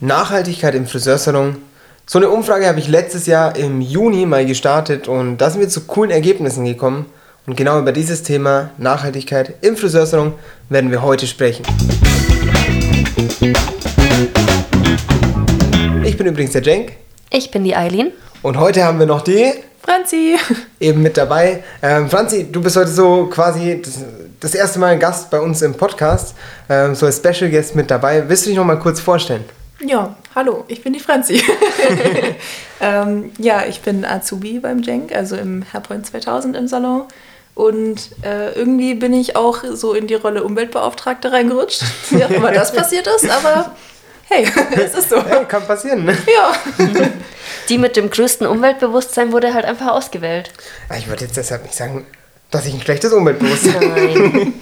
Nachhaltigkeit im Friseursalon. So eine Umfrage habe ich letztes Jahr im Juni mal gestartet und da sind wir zu coolen Ergebnissen gekommen. Und genau über dieses Thema Nachhaltigkeit im Friseursalon werden wir heute sprechen. Ich bin übrigens der Cenk. Ich bin die Eileen. Und heute haben wir noch die Franzi. Eben mit dabei. Ähm, Franzi, du bist heute so quasi das, das erste Mal ein Gast bei uns im Podcast, ähm, so als Special Guest mit dabei. Willst du dich noch mal kurz vorstellen? Ja, hallo, ich bin die Franzi. ähm, ja, ich bin Azubi beim Jenk, also im Hairpoint 2000 im Salon. Und äh, irgendwie bin ich auch so in die Rolle Umweltbeauftragte reingerutscht, wie auch immer das passiert ist, aber hey, es ist so. Ja, kann passieren, ne? Ja. Die mit dem größten Umweltbewusstsein wurde halt einfach ausgewählt. Ich würde jetzt deshalb nicht sagen, dass ich ein schlechtes Umweltbewusstsein habe. Nein.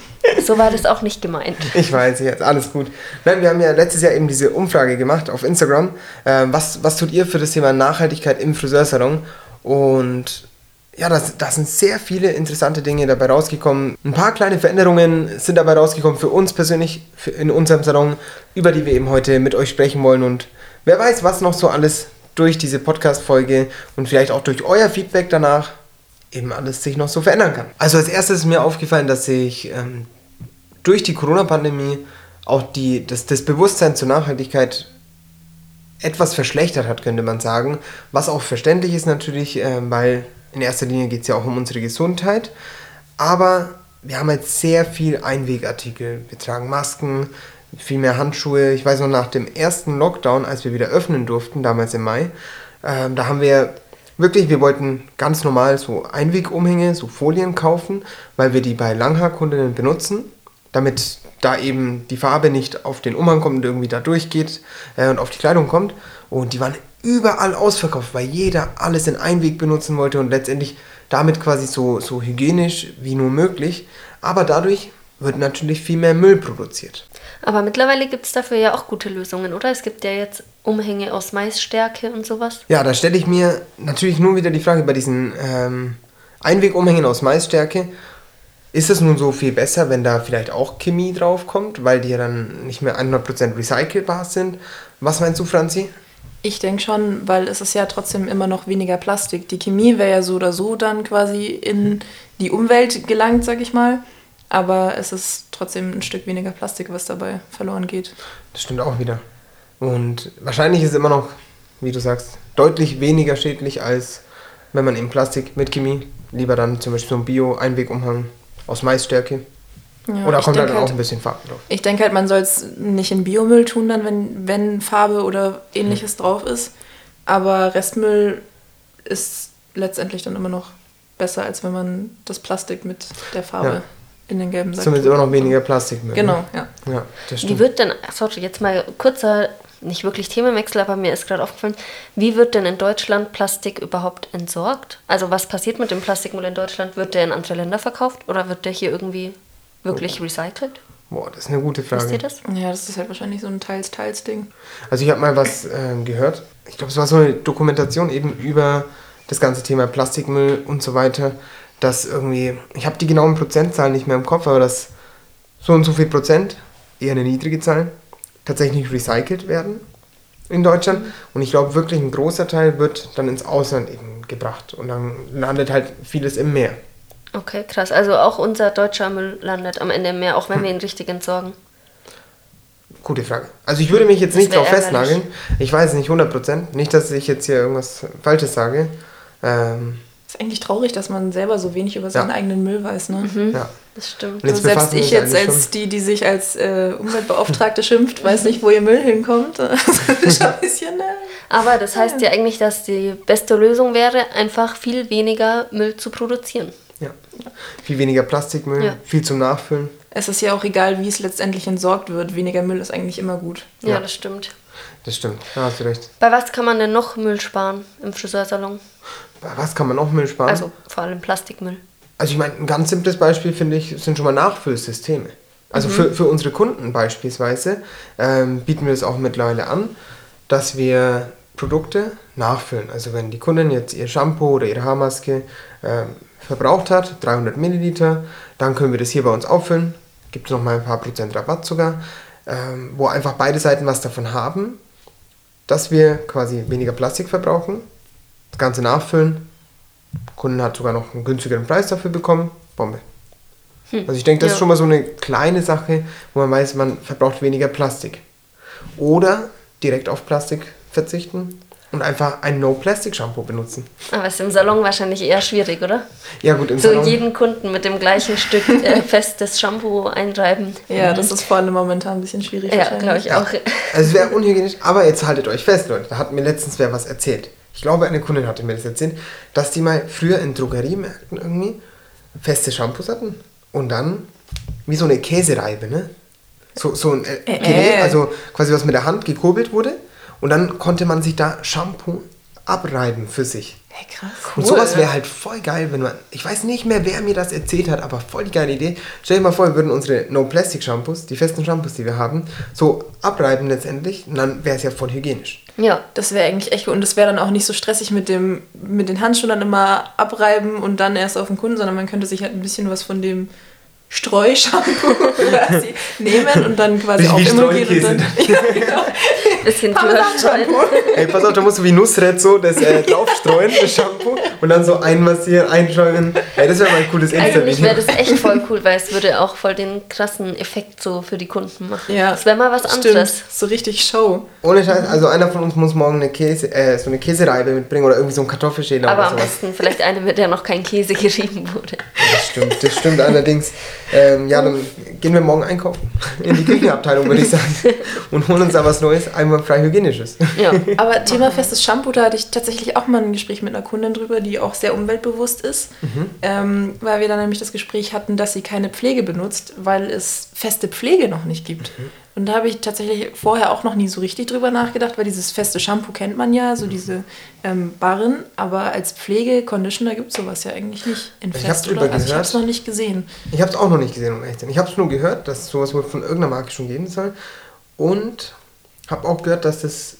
so war das auch nicht gemeint. Ich weiß jetzt, alles gut. Nein, wir haben ja letztes Jahr eben diese Umfrage gemacht auf Instagram. Ähm, was, was tut ihr für das Thema Nachhaltigkeit im Friseursalon? Und ja, da das sind sehr viele interessante Dinge dabei rausgekommen. Ein paar kleine Veränderungen sind dabei rausgekommen für uns persönlich in unserem Salon, über die wir eben heute mit euch sprechen wollen. Und wer weiß, was noch so alles durch diese Podcast-Folge und vielleicht auch durch euer Feedback danach eben alles sich noch so verändern kann. Also als erstes ist mir aufgefallen, dass sich ähm, durch die Corona-Pandemie auch die, das, das Bewusstsein zur Nachhaltigkeit etwas verschlechtert hat, könnte man sagen. Was auch verständlich ist natürlich, äh, weil in erster Linie geht es ja auch um unsere Gesundheit. Aber wir haben jetzt sehr viel Einwegartikel. Wir tragen Masken, viel mehr Handschuhe. Ich weiß noch, nach dem ersten Lockdown, als wir wieder öffnen durften, damals im Mai, äh, da haben wir wirklich, wir wollten ganz normal so Einwegumhänge, so Folien kaufen, weil wir die bei Langhaarkundinnen benutzen, damit da eben die Farbe nicht auf den Umhang kommt und irgendwie da durchgeht äh, und auf die Kleidung kommt. Und die waren überall ausverkauft, weil jeder alles in Einweg benutzen wollte und letztendlich damit quasi so, so hygienisch wie nur möglich. Aber dadurch wird natürlich viel mehr Müll produziert. Aber mittlerweile gibt es dafür ja auch gute Lösungen, oder? Es gibt ja jetzt Umhänge aus Maisstärke und sowas. Ja, da stelle ich mir natürlich nur wieder die Frage bei diesen ähm, Einwegumhängen aus Maisstärke. Ist es nun so viel besser, wenn da vielleicht auch Chemie draufkommt, weil die ja dann nicht mehr 100% recycelbar sind? Was meinst du, Franzi? Ich denke schon, weil es ist ja trotzdem immer noch weniger Plastik. Die Chemie wäre ja so oder so dann quasi in die Umwelt gelangt, sag ich mal. Aber es ist trotzdem ein Stück weniger Plastik, was dabei verloren geht. Das stimmt auch wieder. Und wahrscheinlich ist es immer noch, wie du sagst, deutlich weniger schädlich, als wenn man eben Plastik mit Chemie, lieber dann zum Beispiel so ein Bio-Einwegumhang aus Maisstärke. Ja, oder kommt dann halt, auch ein bisschen Farbe drauf? Ich denke halt, man soll es nicht in Biomüll tun, dann, wenn, wenn Farbe oder ähnliches hm. drauf ist. Aber Restmüll ist letztendlich dann immer noch besser, als wenn man das Plastik mit der Farbe ja in den gelben Sack. Zumindest immer noch weniger Plastikmüll. Genau, ja. ja das stimmt. Wie wird denn, sorry, jetzt mal kurzer, nicht wirklich Themenwechsel, aber mir ist gerade aufgefallen, wie wird denn in Deutschland Plastik überhaupt entsorgt? Also was passiert mit dem Plastikmüll in Deutschland? Wird der in andere Länder verkauft oder wird der hier irgendwie wirklich oh. recycelt? Boah, das ist eine gute Frage. Wisst ihr das? Ja, das ist halt wahrscheinlich so ein Teils-Teils-Ding. Also ich habe mal was ähm, gehört. Ich glaube, es war so eine Dokumentation eben über das ganze Thema Plastikmüll und so weiter dass irgendwie, ich habe die genauen Prozentzahlen nicht mehr im Kopf, aber dass so und so viel Prozent, eher eine niedrige Zahl, tatsächlich recycelt werden in Deutschland. Und ich glaube wirklich ein großer Teil wird dann ins Ausland eben gebracht und dann landet halt vieles im Meer. Okay, krass. Also auch unser deutscher Müll landet am Ende im Meer, auch wenn hm. wir ihn richtig entsorgen. Gute Frage. Also ich würde mich jetzt nicht darauf festnageln. Ich weiß nicht 100%. Nicht, dass ich jetzt hier irgendwas Falsches sage. Ähm, ist eigentlich traurig, dass man selber so wenig über seinen ja. eigenen Müll weiß, ne? Mhm. Ja. Das stimmt. Also selbst ich jetzt als die, die sich als äh, Umweltbeauftragte schimpft, weiß nicht, wo ihr Müll hinkommt. Das bisschen, ne? Aber das heißt ja. ja eigentlich, dass die beste Lösung wäre, einfach viel weniger Müll zu produzieren. Ja. Viel weniger Plastikmüll, ja. viel zum Nachfüllen. Es ist ja auch egal, wie es letztendlich entsorgt wird. Weniger Müll ist eigentlich immer gut. Ja, ja. das stimmt. Das stimmt, da hast du recht. Bei was kann man denn noch Müll sparen im Friseursalon? Was kann man noch Müll sparen? Also vor allem Plastikmüll. Also ich meine, ein ganz simples Beispiel finde ich, sind schon mal Nachfüllsysteme. Also mhm. für, für unsere Kunden beispielsweise ähm, bieten wir es auch mittlerweile an, dass wir Produkte nachfüllen. Also wenn die Kundin jetzt ihr Shampoo oder ihre Haarmaske ähm, verbraucht hat, 300 Milliliter, dann können wir das hier bei uns auffüllen. Gibt es nochmal ein paar Prozent Rabatt sogar, ähm, wo einfach beide Seiten was davon haben dass wir quasi weniger Plastik verbrauchen, das Ganze nachfüllen. Der Kunden hat sogar noch einen günstigeren Preis dafür bekommen. Bombe. Also ich denke, das ist Ja. schon mal so eine kleine Sache, wo man weiß, man verbraucht weniger Plastik. Oder direkt auf Plastik verzichten und einfach ein No-Plastic-Shampoo benutzen. Aber ist im Salon wahrscheinlich eher schwierig, oder? Ja gut, im So Salon. jeden Kunden mit dem gleichen Stück äh, festes Shampoo einreiben. Ja, das ist vor allem momentan ein bisschen schwierig. Ja, glaube ich auch. Also es wäre unhygienisch, aber jetzt haltet euch fest, Leute. Da hat mir letztens wer was erzählt. Ich glaube, eine Kundin hatte mir das erzählt, dass die mal früher in Drogeriemärkten irgendwie feste Shampoos hatten und dann wie so eine Käsereibe, ne? So, so ein äh, Äh, Gerät, äh. also quasi was mit der Hand gekurbelt wurde und dann konnte man sich da Shampoo abreiben für sich. Hey, krass. Und sowas wäre halt voll geil, wenn man. Ich weiß nicht mehr, wer mir das erzählt hat, aber voll die geile Idee. Stell dir mal vor, wir würden unsere No-Plastic-Shampoos, die festen Shampoos, die wir haben, so abreiben letztendlich und dann wäre es ja voll hygienisch. Ja. Das wäre eigentlich echt gut. Und das wäre dann auch nicht so stressig mit, dem, mit den Handschuhen dann immer abreiben und dann erst auf den Kunden, sondern man könnte sich halt ein bisschen was von dem Streushampoo quasi nehmen und dann quasi auch immer gehen und dann. Ja, genau. Bisschen. Parmesan-Shampoo. Ey, pass auf, da musst du wie Nussred so das äh, draufstreuen, das Shampoo, und dann so einmassieren, einschäumen. Ey, das wäre mal ein cooles Eigentlich wäre Insta-Video. das echt voll cool, weil es würde auch voll den krassen Effekt so für die Kunden machen. Ja, Das wäre mal was Stimmt, anderes. so richtig Show. Ohne Scheiß, also einer von uns muss morgen eine Käse, äh, so eine Käsereibe mitbringen oder irgendwie so einen Kartoffelschäler Aber oder am sowas. besten vielleicht eine, mit der noch kein Käse gerieben wurde. Das stimmt, das stimmt allerdings. Ähm, ja, dann gehen wir morgen einkaufen. In die Küchenabteilung, würde ich sagen. Und holen uns da was Neues, einmal frei hygienisches. Ja. Aber Thema festes Shampoo, da hatte ich tatsächlich auch mal ein Gespräch mit einer Kundin drüber, die auch sehr umweltbewusst ist, ähm, weil wir dann nämlich das Gespräch hatten, dass sie keine Pflege benutzt, weil es feste Pflege noch nicht gibt. Und da habe ich tatsächlich vorher auch noch nie so richtig drüber nachgedacht, weil dieses feste Shampoo kennt man ja, so diese ähm, Barren, aber als Pflege, Conditioner gibt es sowas ja eigentlich nicht in Ich Fest, oder? Also ich habe es noch nicht gesehen. Ich habe es auch noch nicht gesehen, um ehrlich zu sein. Ich habe es nur gehört, dass sowas wohl von irgendeiner Marke schon geben soll. Und habe auch gehört, dass das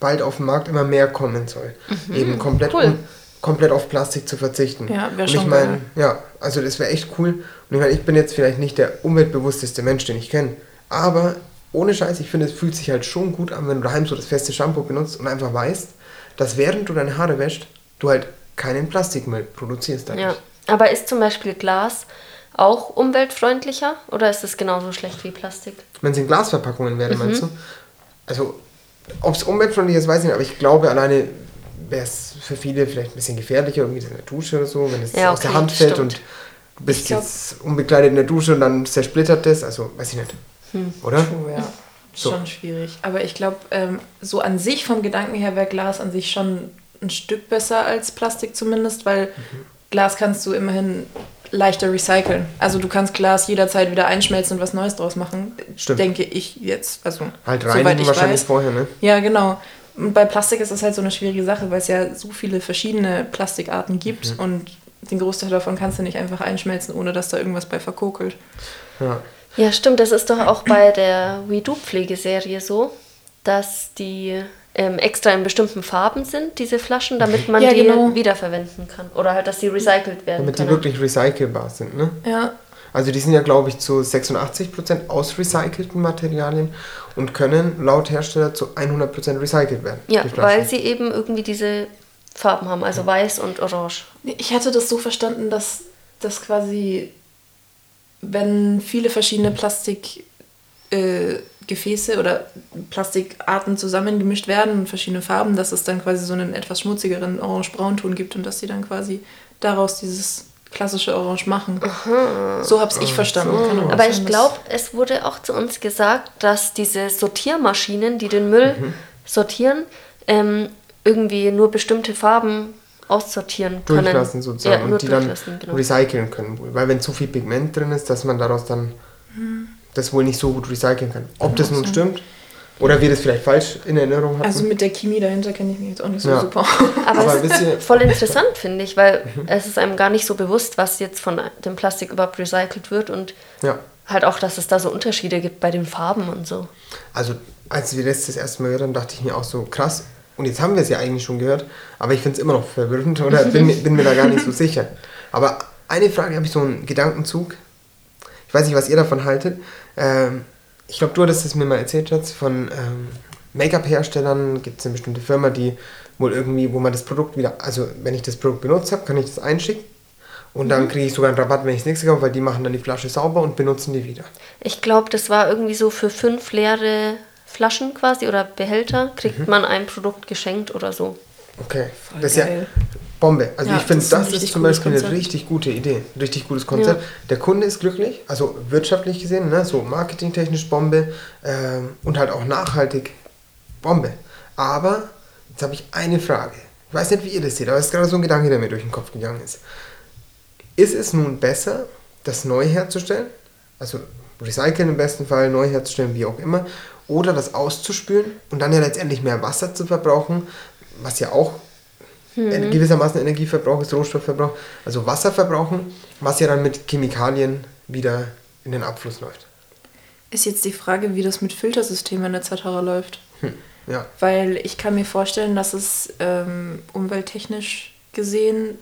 bald auf den Markt immer mehr kommen soll. Eben komplett, cool. um, komplett auf Plastik zu verzichten. Ja, wär Und schon ich geil. ja, also das wäre echt cool. Und ich meine, ich bin jetzt vielleicht nicht der umweltbewussteste Mensch, den ich kenne. Aber ohne Scheiß, ich finde, es fühlt sich halt schon gut an, wenn du daheim so das feste Shampoo benutzt und einfach weißt, dass während du deine Haare wäschst, du halt keinen Plastikmüll produzierst dadurch. ja. Aber ist zum Beispiel Glas auch umweltfreundlicher oder ist es genauso schlecht wie Plastik? Wenn es in Glasverpackungen wäre, meinst Mhm. du? Also, ob es umweltfreundlich ist, weiß ich nicht, aber ich glaube, alleine wäre es für viele vielleicht ein bisschen gefährlicher, irgendwie in der Dusche oder so, wenn es Ja, aus der okay, Hand fällt stimmt. und du bist glaub- jetzt unbekleidet in der Dusche und dann zersplittert das, also weiß ich nicht. Hm. Oder? Oh ja, So. schon schwierig. Aber ich glaube, ähm, so an sich vom Gedanken her wäre Glas an sich schon ein Stück besser als Plastik zumindest, weil Mhm. Glas kannst du immerhin leichter recyceln. Also du kannst Glas jederzeit wieder einschmelzen und was Neues draus machen. Stimmt. Denke ich jetzt. Also Halt soweit reinigen ich wahrscheinlich weiß. vorher, ne? Ja, genau. Und bei Plastik ist das halt so eine schwierige Sache, weil es ja so viele verschiedene Plastikarten gibt Mhm. und den Großteil davon kannst du nicht einfach einschmelzen, ohne dass da irgendwas bei verkokelt. Ja. Ja, stimmt. Das ist doch auch bei der WeDo-Pflegeserie so, dass die ähm, extra in bestimmten Farben sind, diese Flaschen, damit man Ja, die genau. wiederverwenden kann. Oder halt, dass sie recycelt werden Damit die können. wirklich recycelbar sind, ne? Ja, Also die sind ja, glaube ich, zu 86% aus recycelten Materialien und können laut Hersteller zu 100% recycelt werden. ja, die weil sie eben irgendwie diese Farben haben, also weiß und orange. Ich hatte das so verstanden, dass das quasi, wenn viele verschiedene Plastikgefäße äh, Gefäße oder Plastikarten zusammengemischt werden und verschiedene Farben, dass es dann quasi so einen etwas schmutzigeren Orange-Braunton gibt und dass sie dann quasi daraus dieses klassische Orange machen. So habe ich verstanden. Auch Aber ich glaube, es wurde auch zu uns gesagt, dass diese Sortiermaschinen, die den Müll Mhm. sortieren, ähm, irgendwie nur bestimmte Farben aussortieren können. durchlassen sozusagen Ja, nur und die dann genau. recyceln können wohl. Weil wenn zu viel Pigment drin ist, dass man daraus dann das wohl nicht so gut recyceln kann. Ob das nun stimmt oder wir das vielleicht falsch in Erinnerung hatten. Also mit der Chemie dahinter kenne ich mich jetzt auch nicht so Ja. super. Aber, Aber es ist voll interessant, finde ich, weil Mhm. es ist einem gar nicht so bewusst, was jetzt von dem Plastik überhaupt recycelt wird und ja. halt auch, dass es da so Unterschiede gibt bei den Farben und so. Also als wir das das erste Mal gehört haben, dachte ich mir auch so krass. Und jetzt haben wir es ja eigentlich schon gehört, aber ich finde es immer noch verwirrend oder bin, bin mir da gar nicht so sicher. Aber eine Frage habe ich so einen Gedankenzug. Ich weiß nicht, was ihr davon haltet. Ähm, ich glaube, du hattest es mir mal erzählt, Schatz, von ähm, Make-up-Herstellern gibt es eine bestimmte Firma, die wohl irgendwie, wo man das Produkt wieder, also wenn ich das Produkt benutzt habe, kann ich das einschicken und dann kriege ich sogar einen Rabatt, wenn ich es nächste kaufe, weil die machen dann die Flasche sauber und benutzen die wieder. Ich glaube, das war irgendwie so für fünf leere Flaschen quasi oder Behälter kriegt man ein Produkt geschenkt oder so. Okay, Voll das ist ja geil. Bombe. Also Ja, ich finde, das das ist zum Beispiel eine Konzept. richtig gute Idee, ein richtig gutes Konzept. Der Kunde ist glücklich, also wirtschaftlich gesehen, ne, so marketingtechnisch Bombe ähm, und halt auch nachhaltig Bombe. Aber jetzt habe ich eine Frage. Ich weiß nicht, wie ihr das seht, aber es ist gerade so ein Gedanke, der mir durch den Kopf gegangen ist. Ist es nun besser, das neu herzustellen? Also recyceln im besten Fall, neu herzustellen, wie auch immer. Oder das auszuspülen und dann ja letztendlich mehr Wasser zu verbrauchen, was ja auch äh, gewissermaßen Energieverbrauch ist, Rohstoffverbrauch, also Wasser verbrauchen, was ja dann mit Chemikalien wieder in den Abfluss läuft. Ist jetzt die Frage, wie das mit Filtersystemen etc. läuft. Ja, Weil ich kann mir vorstellen, dass es ähm, umwelttechnisch gesehen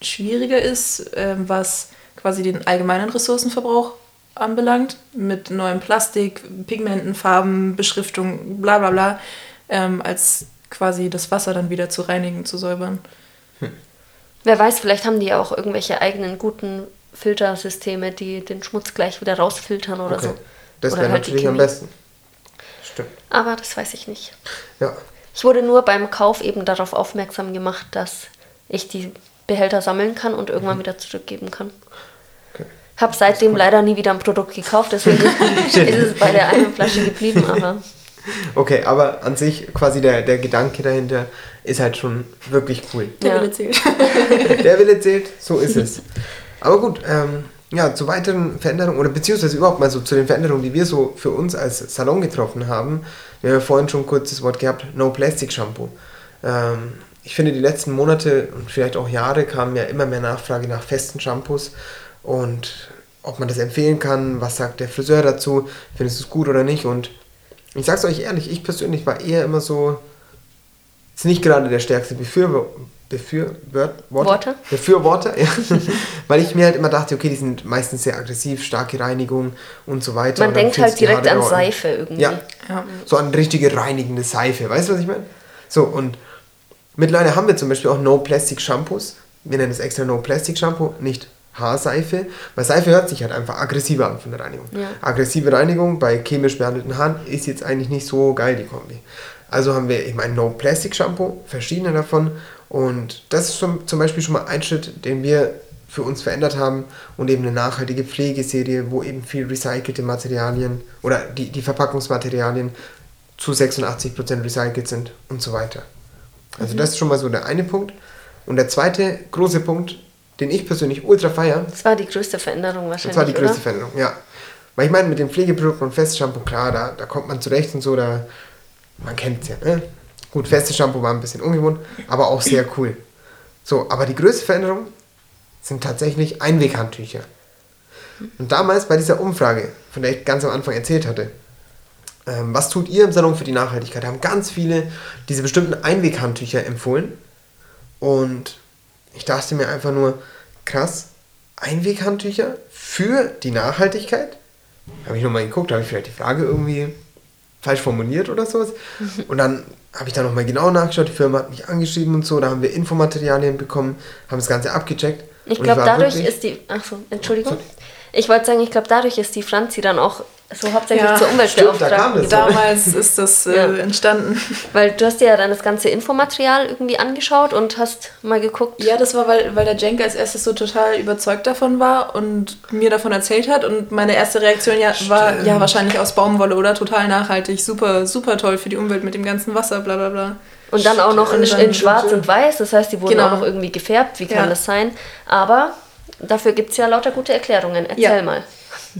schwieriger ist, ähm, was quasi den allgemeinen Ressourcenverbrauch anbelangt, mit neuem Plastik, Pigmenten, Farben, Beschriftung, bla bla bla, ähm, als quasi das Wasser dann wieder zu reinigen, zu säubern. Wer weiß, vielleicht haben die ja auch irgendwelche eigenen guten Filtersysteme, die den Schmutz gleich wieder rausfiltern oder okay. so. Das wäre halt natürlich am besten. Stimmt. Aber das weiß ich nicht. Ja. Ich wurde nur beim Kauf eben darauf aufmerksam gemacht, dass ich die Behälter sammeln kann und irgendwann wieder zurückgeben kann. Mhm. Okay. Hab seitdem leider nie wieder ein Produkt gekauft, deswegen ist es bei der einen Flasche geblieben, aber Okay, aber an sich quasi der, der Gedanke dahinter ist halt schon wirklich cool. Der Ja. Wille zählt. Der Wille zählt, so ist es. Aber gut, ähm, ja, zu weiteren Veränderungen oder beziehungsweise überhaupt mal so zu den Veränderungen, die wir so für uns als Salon getroffen haben. Wir haben ja vorhin schon kurz das Wort gehabt, No Plastic Shampoo. Ähm, ich finde, die letzten Monate und vielleicht auch Jahre kam ja immer mehr Nachfrage nach festen Shampoos und ob man das empfehlen kann, was sagt der Friseur dazu, findest du es gut oder nicht und ich sag's euch ehrlich, ich persönlich war eher immer so, ist nicht gerade der stärkste Befürworter, Befürworter, Worte? Befürworter, ja. weil ich mir halt immer dachte, okay, die sind meistens sehr aggressiv, starke Reinigung und so weiter. man denkt halt direkt an auch- Seife irgendwie. Ja, Ja. so an richtige reinigende Seife, weißt du, was ich meine? So, und mittlerweile haben wir zum Beispiel auch No-Plastic-Shampoos. Wir nennen es extra No-Plastic-Shampoo, nicht Haarseife, weil Seife hört sich halt einfach aggressiver an von der Reinigung. Ja. Aggressive Reinigung bei chemisch behandelten Haaren ist jetzt eigentlich nicht so geil, die Kombi. Also haben wir eben ein No-Plastic-Shampoo, verschiedene davon. Und das ist schon, zum Beispiel schon mal ein Schritt, den wir für uns verändert haben und eben eine nachhaltige Pflegeserie, wo eben viel recycelte Materialien oder die, die Verpackungsmaterialien zu 86% recycelt sind und so weiter. Also das ist schon mal so der eine Punkt. Und der zweite große Punkt, den ich persönlich ultra feier, Das war die größte Veränderung wahrscheinlich, das war die größte oder? Veränderung, ja. Weil ich meine, mit dem Pflegeprodukten und Festshampoo, klar, da, da kommt man zurecht und so, da, man kennt es ja, ne? Gut, festes Shampoo war ein bisschen ungewohnt, aber auch sehr cool. So, aber die größte Veränderung sind tatsächlich Einweghandtücher. Und damals bei dieser Umfrage, von der ich ganz am Anfang erzählt hatte, ähm, was tut ihr im Salon für die Nachhaltigkeit? Haben ganz viele diese bestimmten Einweghandtücher empfohlen. Und ich dachte mir einfach nur, krass, Einweghandtücher für die Nachhaltigkeit? Habe ich nochmal geguckt, habe ich vielleicht die Frage irgendwie falsch formuliert oder sowas. Und dann habe ich da nochmal genau nachgeschaut, die Firma hat mich angeschrieben und so, da haben wir Infomaterialien bekommen, haben das Ganze abgecheckt. Ich glaube, dadurch ist die. Achso, Entschuldigung. Ich wollte sagen, ich glaube, dadurch ist die Franzi dann auch so hauptsächlich Ja, zur stimmt, da Umweltbeauftragten geworden. Damals ist das äh, Ja. entstanden. Weil du hast dir ja dann das ganze Infomaterial irgendwie angeschaut und hast mal geguckt. Ja, das war, weil, weil der Jenk als erstes so total überzeugt davon war und mir davon erzählt hat. Und meine erste Reaktion ja, war, ja, wahrscheinlich aus Baumwolle oder total nachhaltig, super, super toll für die Umwelt mit dem ganzen Wasser, bla bla bla. Und dann auch noch in, in schwarz und weiß, das heißt, die wurden Genau. auch noch irgendwie gefärbt. Wie kann Ja. das sein? Aber dafür gibt es ja lauter gute Erklärungen. Erzähl Ja. mal.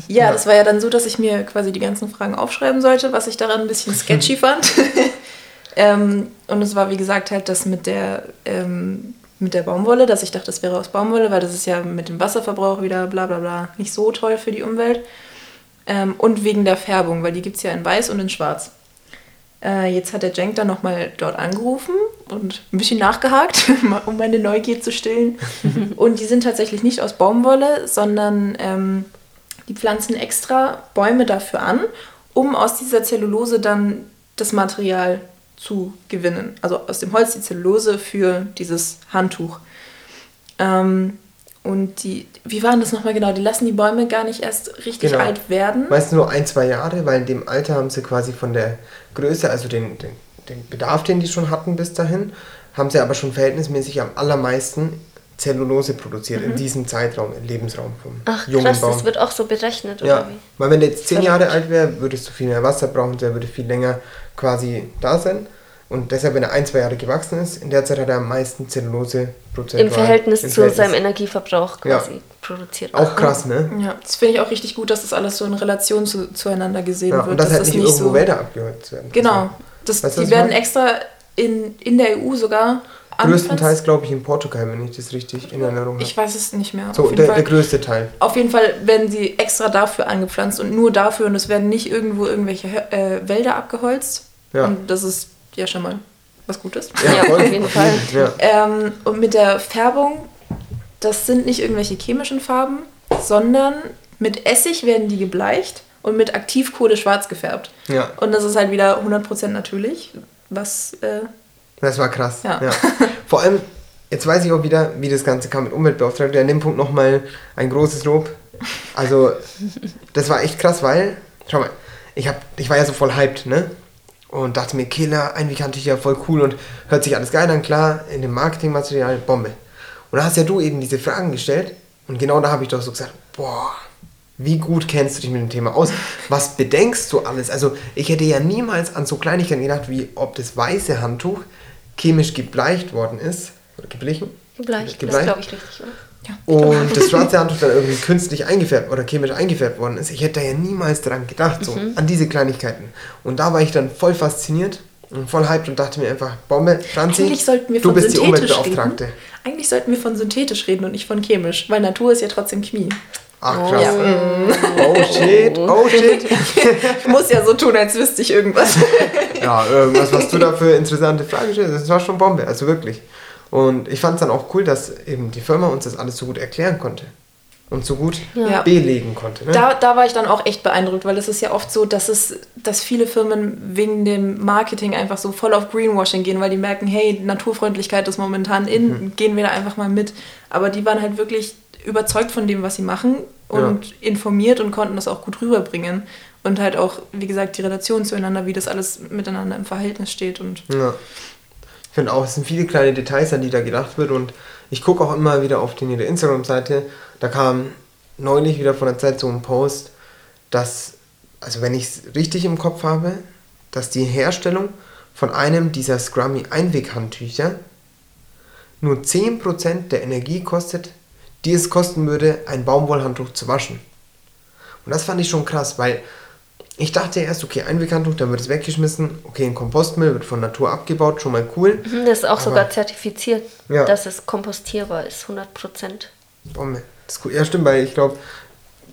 Ja, das war ja dann so, dass ich mir quasi die ganzen Fragen aufschreiben sollte, was ich daran ein bisschen sketchy fand. ähm, und es war, wie gesagt, halt das mit der, ähm, mit der Baumwolle, dass ich dachte, das wäre aus Baumwolle, weil das ist ja mit dem Wasserverbrauch wieder bla bla bla nicht so toll für die Umwelt. Ähm, und wegen der Färbung, weil die gibt es ja in weiß und in schwarz. Äh, jetzt hat der Jenk dann nochmal dort angerufen und ein bisschen nachgehakt, um meine Neugier zu stillen. und die sind tatsächlich nicht aus Baumwolle, sondern ähm, die pflanzen extra Bäume dafür an, um aus dieser Zellulose dann das Material zu gewinnen. Also aus dem Holz die Zellulose für dieses Handtuch. Ähm, und die, wie waren das nochmal genau? Die lassen die Bäume gar nicht erst richtig Genau. alt werden. Meistens nur ein, zwei Jahre, weil in dem Alter haben sie quasi von der Größe, also den, den, den Bedarf, den die schon hatten bis dahin, haben sie aber schon verhältnismäßig am allermeisten Zellulose produziert in diesem Zeitraum, im Lebensraum vom Mhm. Ach jungen krass, Baum. das wird auch so berechnet, Ja, oder wie? weil wenn der jetzt zehn. Jahre alt wäre, würdest du viel mehr Wasser brauchen, der würde viel länger quasi da sein. Und deshalb, wenn er ein, zwei Jahre gewachsen ist, in der Zeit hat er am meisten Zellulose prozentual. Im Verhältnis im zu Verhältnis. seinem Energieverbrauch Ja. quasi produziert. Auch Aha. krass, ne? Ja, das finde ich auch richtig gut, dass das alles so in Relation zu, zueinander gesehen Ja, wird. und dass halt das nicht irgendwo Wälder abgeholzt werden. Genau. Das, die werden extra in, in der EU sogar größtenteils, glaube ich, in Portugal, wenn ich das richtig in Erinnerung habe. Ich weiß es nicht mehr. So, der, Fall, der größte Teil. auf jeden Fall werden sie extra dafür angepflanzt und nur dafür und es werden nicht irgendwo irgendwelche äh, Wälder abgeholzt. Ja. Und das ist ja schon mal was Gutes. Ja, voll. auf jeden Fall. Ja. Ähm, und mit der Färbung, das sind nicht irgendwelche chemischen Farben, sondern mit Essig werden die gebleicht und mit Aktivkohle schwarz gefärbt. ja, Und das ist halt wieder 100% natürlich, was äh, das war krass. Ja. Ja. Vor allem, jetzt weiß ich auch wieder, wie das Ganze kam mit Umweltbeauftragter. An dem Punkt nochmal ein großes Lob. Also, das war echt krass, weil, schau mal, ich, hab, ich war ja so voll hyped, ne? Und dachte mir, Killer, Einweghandtücher, voll cool und hört sich alles geil an, klar, in dem Marketingmaterial, Bombe. Und da hast ja du eben diese Fragen gestellt und genau da habe ich doch so gesagt, boah, wie gut kennst du dich mit dem Thema aus? Was bedenkst du alles? Also ich hätte ja niemals an so Kleinigkeiten gedacht, wie ob das weiße Handtuch chemisch gebleicht worden ist. Oder geblichen? Gebleicht, das Gebleicht. glaube ich richtig, oder? Und das schwarze Handtuch dann irgendwie künstlich eingefärbt oder chemisch eingefärbt worden ist. Ich hätte da ja niemals dran gedacht, so Mhm. an diese Kleinigkeiten. Und da war ich dann voll fasziniert und voll hyped und dachte mir einfach, Bombe, Franzi, Eigentlich sollten wir du von bist die synthetisch Umweltbeauftragte. reden. Eigentlich sollten wir von synthetisch reden und nicht von chemisch, weil Natur ist ja trotzdem Chemie. Ach krass. Oh shit, oh shit. Ich muss ja so tun, als wüsste ich irgendwas. Ja, irgendwas, was du da für interessante Fragen stellst, das war schon Bombe, also wirklich. Und ich fand es dann auch cool, dass eben die Firma uns das alles so gut erklären konnte. Und so gut Ja. belegen konnte. Ne? Da, da war ich dann auch echt beeindruckt, weil es ist ja oft so, dass es, dass viele Firmen wegen dem Marketing einfach so voll auf Greenwashing gehen, weil die merken, hey, Naturfreundlichkeit ist momentan in, gehen wir da einfach mal mit. Aber die waren halt wirklich überzeugt von dem, was sie machen und informiert und konnten das auch gut rüberbringen. Und halt auch, wie gesagt, die Relation zueinander, wie das alles miteinander im Verhältnis steht. Und Ja. Ich finde auch, es sind viele kleine Details, an die da gedacht wird. Und ich gucke auch immer wieder auf ihre Instagram-Seite. Da kam neulich wieder von der Zeit so ein Post, dass, also wenn ich es richtig im Kopf habe, dass die Herstellung von einem dieser Scrummy Einweghandtücher nur 10% der Energie kostet, die es kosten würde, ein Baumwollhandtuch zu waschen. Und das fand ich schon krass, weil ich dachte erst, okay, Einweghandtuch, dann wird es weggeschmissen. Okay, ein Kompostmüll wird von Natur abgebaut, schon mal cool. Mhm, Das ist auch Aber- sogar zertifiziert, Ja. dass es kompostierbar ist, 100 Prozent. Bombe. Das ist cool. Ja, stimmt, weil ich glaube,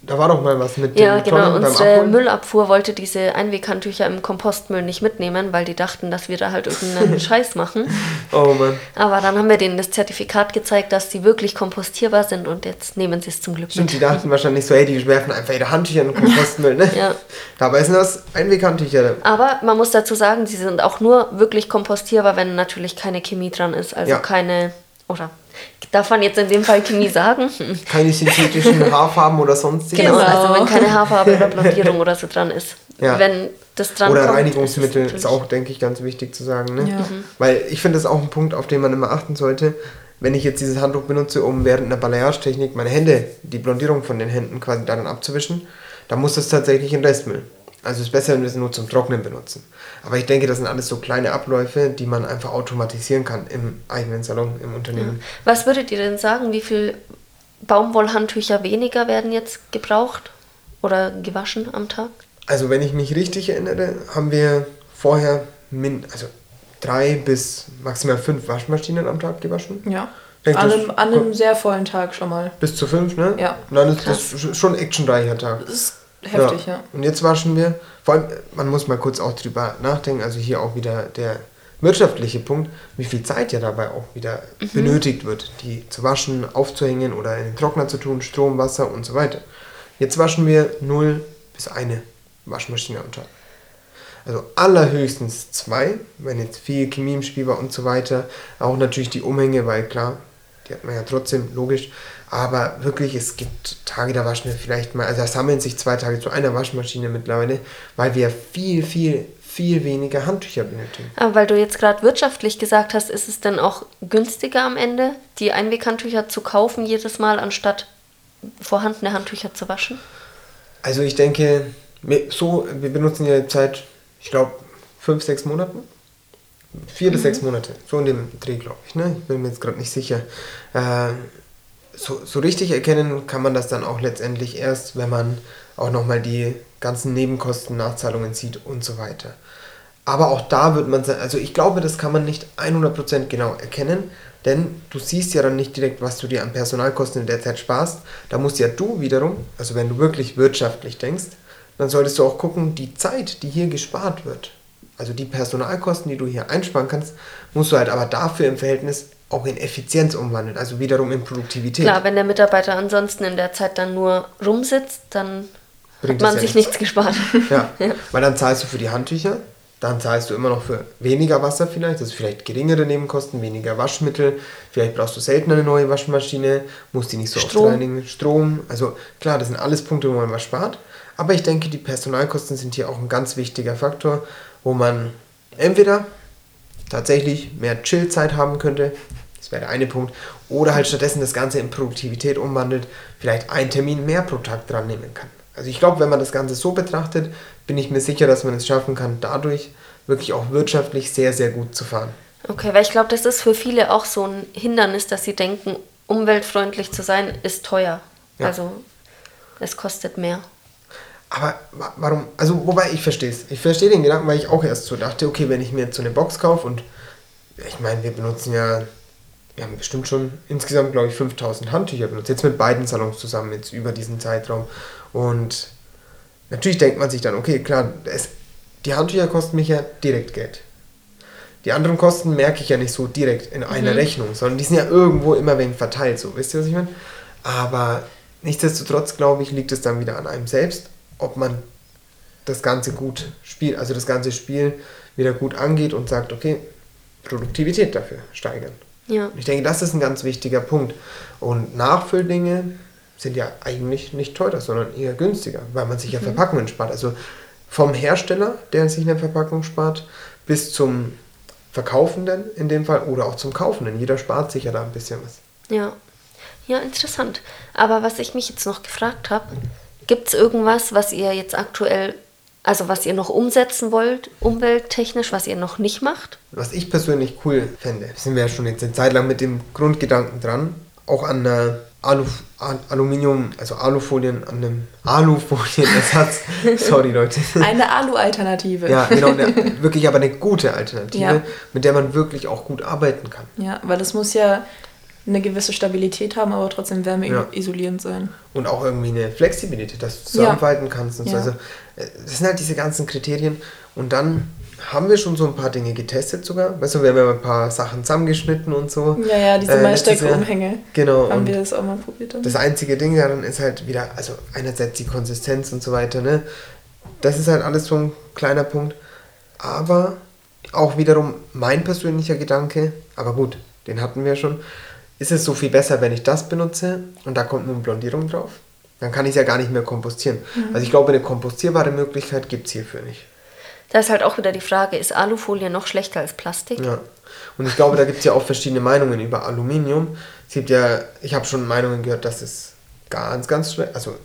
da war doch mal was mit Ja, den genau. Tonnen beim Unsere Abholen. Müllabfuhr wollte diese Einweghandtücher im Kompostmüll nicht mitnehmen, weil die dachten, dass wir da halt irgendeinen Scheiß machen. Oh Mann. Aber dann haben wir denen das Zertifikat gezeigt, dass sie wirklich kompostierbar sind und jetzt nehmen sie es zum Glück Stimmt, mit. die dachten wahrscheinlich so, hey, die werfen einfach ihre Handtücher in den Kompostmüll, ne? Ja. Dabei sind das Einweghandtücher. Aber man muss dazu sagen, sie sind auch nur wirklich kompostierbar, wenn natürlich keine Chemie dran ist. Also Ja. keine, oder darf man jetzt in dem Fall Chemie sagen? Keine synthetischen Haarfarben oder sonstiges. Genau, Genau. also wenn keine Haarfarbe oder Blondierung oder so dran ist. Ja. Wenn das dran Oder kommt, Reinigungsmittel ist ist, auch, denke ich, ganz wichtig zu sagen. Ne? Ja. Mhm. Weil ich finde, das ist auch ein Punkt, auf den man immer achten sollte. Wenn ich jetzt dieses Handtuch benutze, um während einer Balayage-Technik meine Hände, die Blondierung von den Händen quasi daran abzuwischen, dann muss das tatsächlich in Restmüll. Also es ist besser, wenn wir es nur zum Trocknen benutzen. Aber ich denke, das sind alles so kleine Abläufe, die man einfach automatisieren kann im eigenen Salon, im Unternehmen. Was würdet ihr denn sagen, wie viel Baumwollhandtücher weniger werden jetzt gebraucht oder gewaschen am Tag? Also wenn ich mich richtig erinnere, haben wir vorher min also drei bis maximal fünf Waschmaschinen am Tag gewaschen. ja, Denke, an einem, an einem sehr vollen Tag schon mal. Bis zu fünf, ne? Ja. Nein, das, das ist schon ein actionreicher Tag. Das ist heftig, ja. Und jetzt waschen wir, vor allem, man muss mal kurz auch drüber nachdenken, also hier auch wieder der wirtschaftliche Punkt, wie viel Zeit ja dabei auch wieder Mhm. benötigt wird, die zu waschen, aufzuhängen oder in den Trockner zu tun, Strom, Wasser und so weiter. Jetzt waschen wir 0 bis eine Waschmaschine am Tag. Also allerhöchstens zwei, wenn jetzt viel Chemie im Spiel war und so weiter. Auch natürlich die Umhänge, weil klar, die hat man ja trotzdem, logisch. Aber wirklich, es gibt Tage, da waschen wir vielleicht mal, also da sammeln sich zwei Tage zu einer Waschmaschine mittlerweile, weil wir viel, viel, viel weniger Handtücher benötigen. Aber weil du jetzt gerade wirtschaftlich gesagt hast, ist es dann auch günstiger am Ende, die Einweghandtücher zu kaufen jedes Mal, anstatt vorhandene Handtücher zu waschen? Also ich denke, wir- so, wir benutzen ja seit, ich glaube, fünf, sechs Monaten. Vier bis sechs Monate, so in dem Dreh, glaube ich. Ne? Ich bin mir jetzt gerade nicht sicher. Ähm, so, so richtig erkennen kann man das dann auch letztendlich erst, wenn man auch nochmal die ganzen Nebenkosten, Nachzahlungen sieht und so weiter. Aber auch da wird man, also ich glaube, das kann man nicht 100% genau erkennen, denn du siehst ja dann nicht direkt, was du dir an Personalkosten in der Zeit sparst. Da musst ja du wiederum, also wenn du wirklich wirtschaftlich denkst, dann solltest du auch gucken, die Zeit, die hier gespart wird, also die Personalkosten, die du hier einsparen kannst, musst du halt aber dafür im Verhältnis auch in Effizienz umwandeln, also wiederum in Produktivität. Klar, wenn der Mitarbeiter ansonsten in der Zeit dann nur rumsitzt, dann Bringt hat man ja sich nichts. nichts gespart. Ja, weil dann zahlst du für die Handtücher, dann zahlst du immer noch für weniger Wasser vielleicht, also vielleicht geringere Nebenkosten, weniger Waschmittel, vielleicht brauchst du seltener eine neue Waschmaschine, musst die nicht so Strom. oft reinigen, Strom, also klar, das sind alles Punkte, wo man was spart, aber ich denke, die Personalkosten sind hier auch ein ganz wichtiger Faktor, wo man entweder tatsächlich mehr Chillzeit haben könnte, das wäre der eine Punkt, oder halt stattdessen das Ganze in Produktivität umwandelt, vielleicht einen Termin mehr pro Tag dran nehmen kann. Also ich glaube, wenn man das Ganze so betrachtet, bin ich mir sicher, dass man es schaffen kann, dadurch wirklich auch wirtschaftlich sehr, sehr gut zu fahren. Okay, weil ich glaube, das ist für viele auch so ein Hindernis, dass sie denken, umweltfreundlich zu sein ist teuer. Ja. Also es kostet mehr. Aber wa- warum, also wobei ich verstehe es. Ich verstehe den Gedanken, weil ich auch erst so dachte, okay, wenn ich mir jetzt so eine Box kaufe und ich meine, wir benutzen ja, wir haben bestimmt schon insgesamt, glaube ich, 5000 Handtücher benutzt. Jetzt mit beiden Salons zusammen, jetzt über diesen Zeitraum. Und natürlich denkt man sich dann, okay, klar, es, die Handtücher kosten mich ja direkt Geld. Die anderen Kosten merke ich ja nicht so direkt in einer Rechnung, sondern die sind ja irgendwo immer wegen verteilt, so, wisst ihr, was ich meine? Aber nichtsdestotrotz, glaube ich, liegt es dann wieder an einem selbst, ob man das Ganze gut spielt, also das ganze Spiel wieder gut angeht und sagt, okay, Produktivität dafür steigern. Ja. Und ich denke, das ist ein ganz wichtiger Punkt. Und Nachfülldinge sind ja eigentlich nicht teurer, sondern eher günstiger, weil man sich ja Verpackungen spart. Also vom Hersteller, der sich eine Verpackung spart, bis zum Verkaufenden in dem Fall oder auch zum Kaufenden. Jeder spart sich ja da ein bisschen was. Ja. Ja, interessant. Aber was ich mich jetzt noch gefragt habe, gibt es irgendwas, was ihr jetzt aktuell, also was ihr noch umsetzen wollt, umwelttechnisch, was ihr noch nicht macht? Was ich persönlich cool fände, sind wir ja schon jetzt eine Zeit lang mit dem Grundgedanken dran, auch an einer Alu, Al- Aluminium, also Alufolien, an einem Alufolienersatz. Sorry Leute. Eine Alu-Alternative. Ja, genau, eine, wirklich aber eine gute Alternative, Ja. mit der man wirklich auch gut arbeiten kann. Ja, weil es muss ja eine gewisse Stabilität haben, aber trotzdem Ja. wärmeisolierend sein. Und auch irgendwie eine Flexibilität, dass du zusammenfalten kannst. Und so. Ja. Also, äh, das sind halt diese ganzen Kriterien. Und dann haben wir schon so ein paar Dinge getestet sogar. Weißt du, wir haben ja ein paar Sachen zusammengeschnitten und so. Ja, ja, diese Äh. Maisteck-Umhänge. Genau. Haben wir das auch mal probiert. Dann. Das einzige Ding daran ist halt wieder, also einerseits die Konsistenz und so weiter, ne? Das ist halt alles so ein kleiner Punkt. Aber auch wiederum mein persönlicher Gedanke, aber gut, den hatten wir schon. Ist es so viel besser, wenn ich das benutze und da kommt nur Blondierung drauf? Dann kann ich es ja gar nicht mehr kompostieren. Also ich glaube, eine kompostierbare Möglichkeit gibt es hierfür nicht. Da ist halt auch wieder die Frage, ist Alufolie noch schlechter als Plastik? Ja. Und ich glaube, da gibt es ja auch verschiedene Meinungen über Aluminium. Es gibt ja, ich habe schon Meinungen gehört, dass es ganz, ganz schlecht, also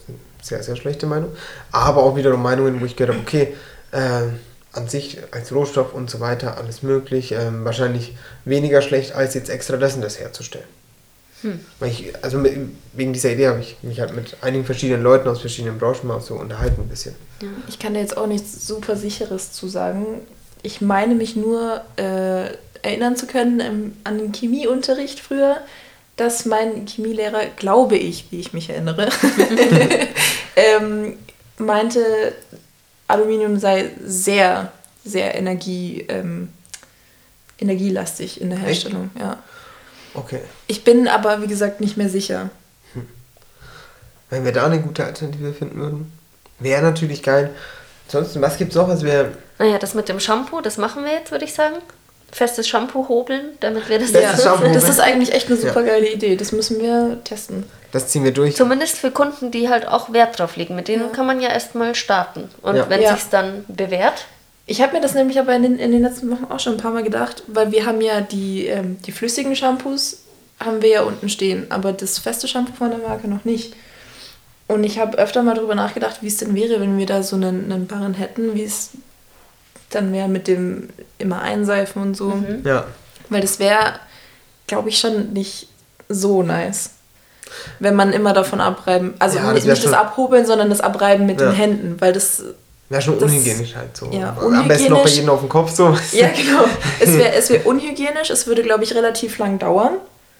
sehr, sehr schlechte Meinung. Aber auch wiederum Meinungen, wo ich gehört habe, okay, äh, an sich als Rohstoff und so weiter, alles möglich. ähm, wahrscheinlich weniger schlecht, als jetzt extra und das herzustellen. Weil ich, also mit, wegen dieser Idee habe ich mich halt mit einigen verschiedenen Leuten aus verschiedenen Branchen mal so unterhalten ein bisschen. Ich kann da jetzt auch nichts super Sicheres zu sagen. Ich meine mich nur äh, erinnern zu können im, an den Chemieunterricht früher, dass mein Chemielehrer, glaube ich, wie ich mich erinnere, ähm, meinte, Aluminium sei sehr, sehr Energie, ähm, energielastig in der Echt? Herstellung. Ja. Okay. Ich bin aber, wie gesagt, nicht mehr sicher. Wenn wir da eine gute Alternative finden würden, wäre natürlich geil. Ansonsten, was gibt es noch, was wir. Naja, das mit dem Shampoo, das machen wir jetzt, würde ich sagen. Festes Shampoo hobeln, damit wir das Festes Ja, Shampoo, das ist eigentlich echt eine super geile Idee. Das müssen wir testen. Das ziehen wir durch. Zumindest für Kunden, die halt auch Wert drauf legen. Mit denen kann man ja erstmal starten. Und Ja. wenn Ja. sich's dann bewährt, Ich habe mir das nämlich aber in den, in den letzten Wochen auch schon ein paar Mal gedacht, weil wir haben ja die, ähm, die flüssigen Shampoos haben wir ja unten stehen, aber das feste Shampoo von der Marke noch nicht. Und ich habe öfter mal darüber nachgedacht, wie es denn wäre, wenn wir da so einen, einen Barren hätten, wie es dann wäre mit dem immer einseifen und so. Ja. Weil das wäre, glaube ich, schon nicht so nice. Wenn man immer davon abreiben, also Ja, das nicht, wär nicht das Abhobeln, sondern das Abreiben mit Ja. den Händen, weil das Wäre schon Das- unhygienisch halt so. ja, Am besten noch bei jedem auf dem Kopf so. Ja, genau. Es wäre es wär unhygienisch, es würde, glaube ich, relativ lang dauern.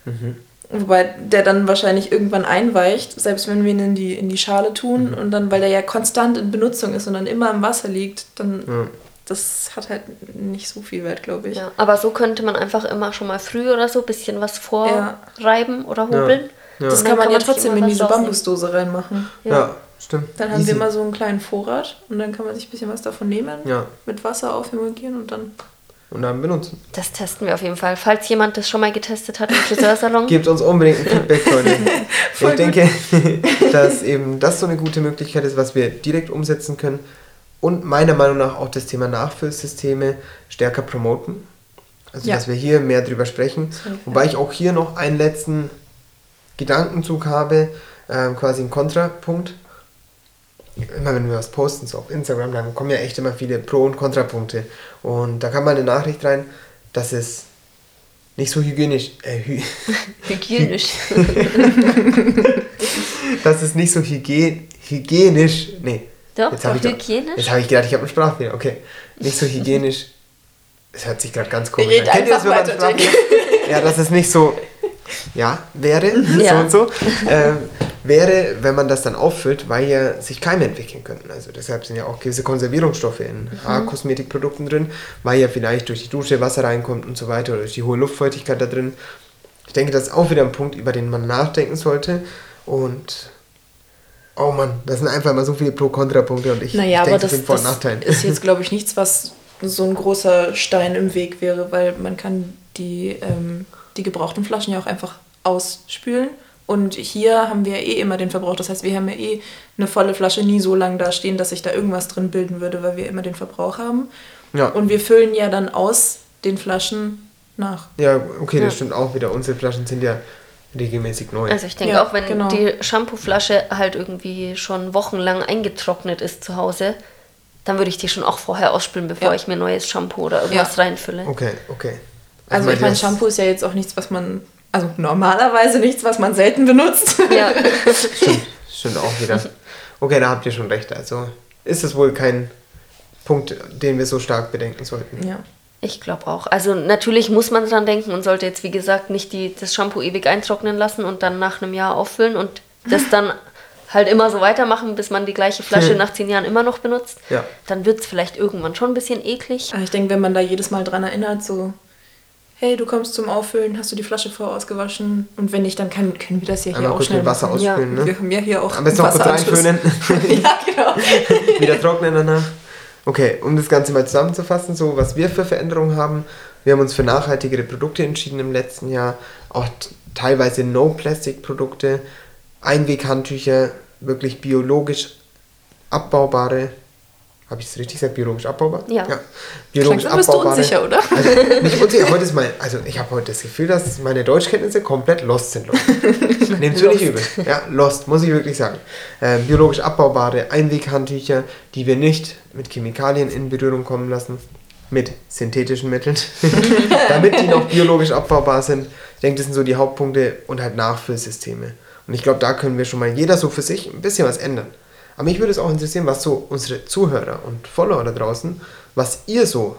Mhm. Wobei der dann wahrscheinlich irgendwann einweicht, selbst wenn wir ihn in die, in die Schale tun. Mhm. Und dann, weil der ja konstant in Benutzung ist und dann immer im Wasser liegt, dann Ja. das hat halt nicht so viel Wert, glaube ich. ja. Aber so könnte man einfach immer schon mal früh oder so ein bisschen was Ja. vorreiben oder hobeln. Ja. Das kann dann man ja trotzdem in diese. Bambusdose reinmachen. Ja, stimmt. Dann haben Easy. wir immer so einen kleinen Vorrat und dann kann man sich ein bisschen was davon nehmen, Ja. mit Wasser aufhomogenieren und dann. Und dann benutzen. Das testen wir auf jeden Fall. Falls jemand das schon mal getestet hat im Friseursalon. Gebt uns unbedingt ein Feedback, Freunde. Voll ich denke, dass eben das so eine gute Möglichkeit ist, was wir direkt umsetzen können und meiner Meinung nach auch das Thema Nachfüllsysteme stärker promoten. Also, Ja. dass wir hier mehr drüber sprechen. Wobei ich auch hier noch einen letzten Gedankenzug habe, ähm, quasi einen Kontrapunkt. Immer wenn wir was posten, so auf Instagram, dann kommen ja echt immer viele Pro- und Kontrapunkte. Und da kam mal eine Nachricht rein, dass es nicht so hygienisch, äh, hy Hygienisch. dass es nicht so hygie hygienisch, nee. Doch, jetzt habe doch, ich, hygienisch? Jetzt habe ich gedacht, ich habe einen Sprachfehler, okay. Nicht so hygienisch, es hört sich gerade ganz komisch Red an. Kennt ihr das, wenn man Sprachfehler Ja, dass es nicht so, ja, wäre, Ja. so und so, ähm, wäre, wenn man das dann auffüllt, weil ja sich Keime entwickeln könnten. Also deshalb sind ja auch gewisse Konservierungsstoffe in Mhm. Haarkosmetikprodukten drin, weil ja vielleicht durch die Dusche Wasser reinkommt und so weiter oder durch die hohe Luftfeuchtigkeit da drin. Ich denke, das ist auch wieder ein Punkt, über den man nachdenken sollte. Und oh Mann, das sind einfach mal so viele Pro-Kontra-Punkte und ich, Naja, ich aber denke, das, das sind Vor- und das ist jetzt, glaube ich, nichts, was so ein großer Stein im Weg wäre, weil man kann die, ähm, die gebrauchten Flaschen ja auch einfach ausspülen. Und hier haben wir eh immer den Verbrauch. Das heißt, wir haben ja eh eine volle Flasche nie so lange da stehen, dass sich da irgendwas drin bilden würde, weil wir immer den Verbrauch haben. Ja. Und wir füllen ja dann aus den Flaschen nach. Ja, okay, das Ja. stimmt auch wieder. Unsere Flaschen sind ja regelmäßig neu. Also ich denke Ja, auch, wenn genau. die Shampooflasche halt irgendwie schon wochenlang eingetrocknet ist zu Hause, dann würde ich die schon auch vorher ausspülen, bevor Ja. ich mir neues Shampoo oder irgendwas Ja. reinfülle. Okay, okay. Also, meint ich meine, das- Shampoo ist ja jetzt auch nichts, was man, also normalerweise nichts, was man selten benutzt. Ja. Stimmt, stimmt auch wieder. Okay, da habt ihr schon recht. Also ist es wohl kein Punkt, den wir so stark bedenken sollten. ja. Ich glaube auch. Also natürlich muss man dran denken und sollte jetzt, wie gesagt, nicht die, das Shampoo ewig eintrocknen lassen und dann nach einem Jahr auffüllen und das dann halt immer so weitermachen, bis man die gleiche Flasche nach zehn Jahren immer noch benutzt. Ja. Dann wird es vielleicht irgendwann schon ein bisschen eklig. Aber ich denke, wenn man da jedes Mal dran erinnert, so, hey, du kommst zum Auffüllen, hast du die Flasche vorher ausgewaschen? Und wenn nicht, dann kann, können wir das ja hier Einmal auch kurz schnell mit Wasser machen. ausspülen, Ja, ne? wir haben ja hier auch Am besten noch kurz reinföhnen, ja, genau. wieder trocknen danach. Okay, um das Ganze mal zusammenzufassen, so was wir für Veränderungen haben. Wir haben uns für nachhaltigere Produkte entschieden im letzten Jahr. Auch teilweise No-Plastic-Produkte, Einweghandtücher, wirklich biologisch abbaubare. Habe ich es richtig gesagt? Biologisch abbaubar? Ja. Biologisch Langsam bist du unsicher, oder? Also, nicht unsicher. Heute ist mein, also ich habe heute das Gefühl, dass meine Deutschkenntnisse komplett lost sind. Nehmt mir nicht übel. Ja, lost, muss ich wirklich sagen. Ähm, biologisch abbaubare Einweghandtücher, die wir nicht mit Chemikalien in Berührung kommen lassen, mit synthetischen Mitteln, damit die noch biologisch abbaubar sind. Ich denke, das sind so die Hauptpunkte und halt Nachfüllsysteme. Und ich glaube, da können wir schon mal jeder so für sich ein bisschen was ändern. Aber mich würde es auch interessieren, was so unsere Zuhörer und Follower da draußen, was ihr so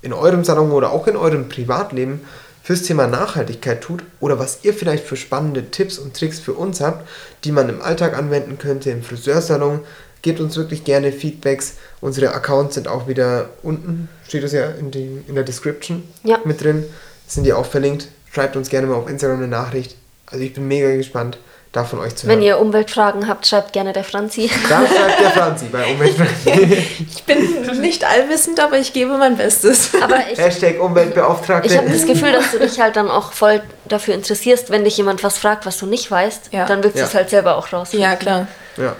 in eurem Salon oder auch in eurem Privatleben fürs Thema Nachhaltigkeit tut oder was ihr vielleicht für spannende Tipps und Tricks für uns habt, die man im Alltag anwenden könnte, im Friseursalon. Gebt uns wirklich gerne Feedbacks. Unsere Accounts sind auch wieder unten, steht es ja in, die, in der Description Ja. mit drin, sind die auch verlinkt. Schreibt uns gerne mal auf Instagram eine Nachricht. Also ich bin mega gespannt, da von euch zu Wenn hören. ihr Umweltfragen habt, schreibt gerne der Franzi. Da schreibt der Franzi bei Umweltfragen. Ich bin nicht allwissend, aber ich gebe mein Bestes. Aber ich, Hashtag Umweltbeauftragte. ich habe das Gefühl, dass du dich halt dann auch voll dafür interessierst, wenn dich jemand was fragt, was du nicht weißt, Ja. dann willst du Ja. es halt selber auch raus. Ja, klar. Ja,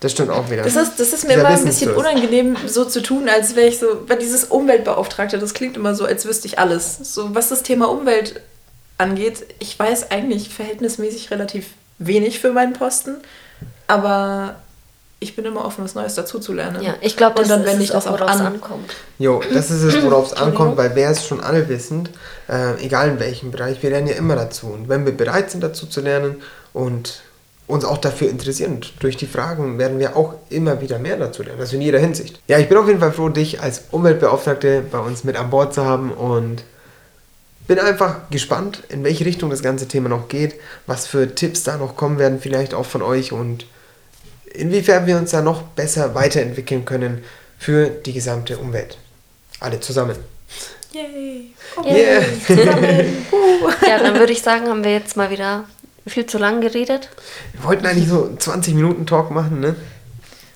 das stimmt auch wieder. Das ist, das ist mir immer ein bisschen unangenehm, so zu tun, als wäre ich so, weil dieses Umweltbeauftragte, das klingt immer so, als wüsste ich alles. So, was das Thema Umwelt angeht, ich weiß eigentlich verhältnismäßig relativ wenig für meinen Posten, aber ich bin immer offen, was Neues dazuzulernen. Ja, ich glaube, Und das dann wende ist ich das auch, auch woraus an. ankommt. Jo, das ist es, worauf es ankommt, weil wer ist schon allwissend, äh, egal in welchem Bereich, wir lernen ja immer dazu. Und wenn wir bereit sind, dazu zu lernen und uns auch dafür interessieren, und durch die Fragen werden wir auch immer wieder mehr dazu lernen, also in jeder Hinsicht. Ja, ich bin auf jeden Fall froh, dich als Umweltbeauftragte bei uns mit an Bord zu haben und bin einfach gespannt, in welche Richtung das ganze Thema noch geht, was für Tipps da noch kommen werden, vielleicht auch von euch und inwiefern wir uns da noch besser weiterentwickeln können für die gesamte Umwelt. Alle zusammen. Yay! Yeah. Zusammen. Ja, dann würde ich sagen, haben wir jetzt mal wieder viel zu lang geredet. Wir wollten eigentlich so 20 Minuten Talk machen, ne?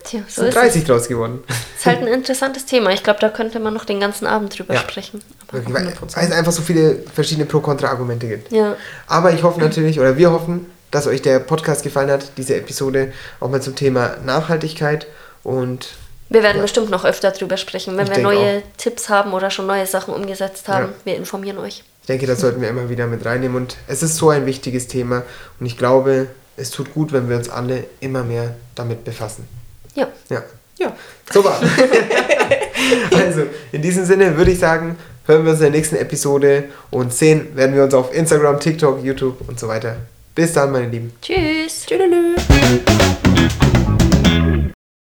Tja, so sind ist es. 30 draus geworden. Ist halt ein interessantes Thema. Ich glaube, da könnte man noch den ganzen Abend drüber Ja. sprechen. Wirklich, weil, weil es einfach so viele verschiedene Pro-Kontra-Argumente gibt. ja, Aber ich hoffe natürlich, oder wir hoffen, dass euch der Podcast gefallen hat, diese Episode auch mal zum Thema Nachhaltigkeit und wir werden Ja. bestimmt noch öfter drüber sprechen. Wenn Ich wir neue Tipps haben oder schon neue Sachen umgesetzt haben, Ja. wir informieren euch. ich denke, das sollten wir immer wieder mit reinnehmen und es ist so ein wichtiges Thema und ich glaube, es tut gut, wenn wir uns alle immer mehr damit befassen. Ja, Ja. Ja. Super. also, in diesem Sinne würde ich sagen, hören wir uns in der nächsten Episode und sehen werden wir uns auf Instagram, TikTok, YouTube und so weiter. Bis dann, meine Lieben. tschüss. Tschüdelü.